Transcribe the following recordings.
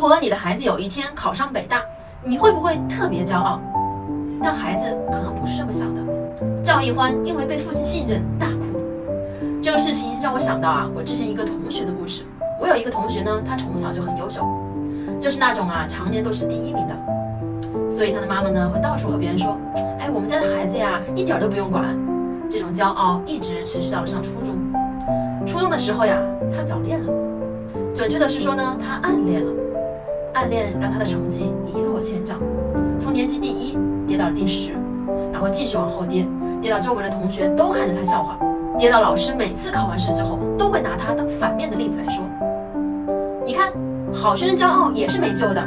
如果你的孩子有一天考上北大，你会不会特别骄傲？但孩子可能不是这么想的。赵一欢因为被父亲信任大哭，这个事情让我想到啊，我之前一个同学的故事。我有一个同学呢，他从小就很优秀，就是那种啊常年都是第一名的，所以他的妈妈呢会到处和别人说，哎，我们家的孩子呀一点都不用管。这种骄傲一直持续到了上初中。初中的时候呀，他早恋了，准确的是说呢，他暗恋了。暗恋让他的成绩一落千丈，从年级第一跌到了第十，然后继续往后跌，跌到周围的同学都看着他笑话，跌到老师每次考完试之后都会拿他当反面的例子来说。你看，好学生骄傲也是没救的。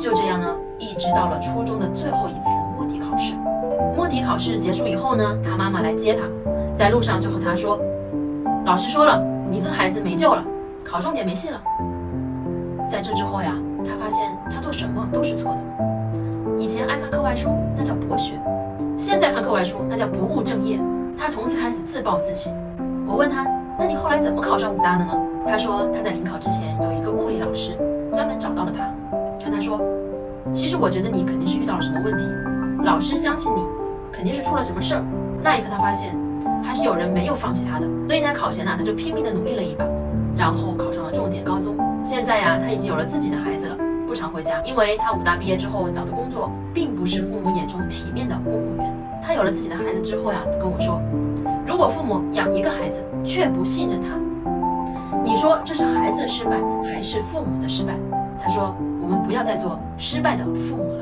就这样呢，一直到了初中的最后一次摸底考试。摸底考试结束以后呢，他妈妈来接他，在路上就和他说：“老师说了，你这孩子没救了，考重点没戏了。”在这之后呀，他发现他做什么都是错的。以前爱看课外书，那叫博学；现在看课外书，那叫不务正业。他从此开始自暴自弃。我问他：“那你后来怎么考上武大的呢？”他说：“他在临考之前有一个物理老师专门找到了他，跟他说：‘其实我觉得你肯定是遇到了什么问题，老师相信你，肯定是出了什么事儿。’那一刻他发现还是有人没有放弃他的，所以在考前呢，他就拼命的努力了一把，然后考上了重点高。”现在呀，他已经有了自己的孩子了，不常回家，因为他武大毕业之后找的工作并不是父母眼中体面的公务员。他有了自己的孩子之后呀，跟我说，如果父母养一个孩子却不信任他，你说这是孩子的失败还是父母的失败？他说，我们不要再做失败的父母。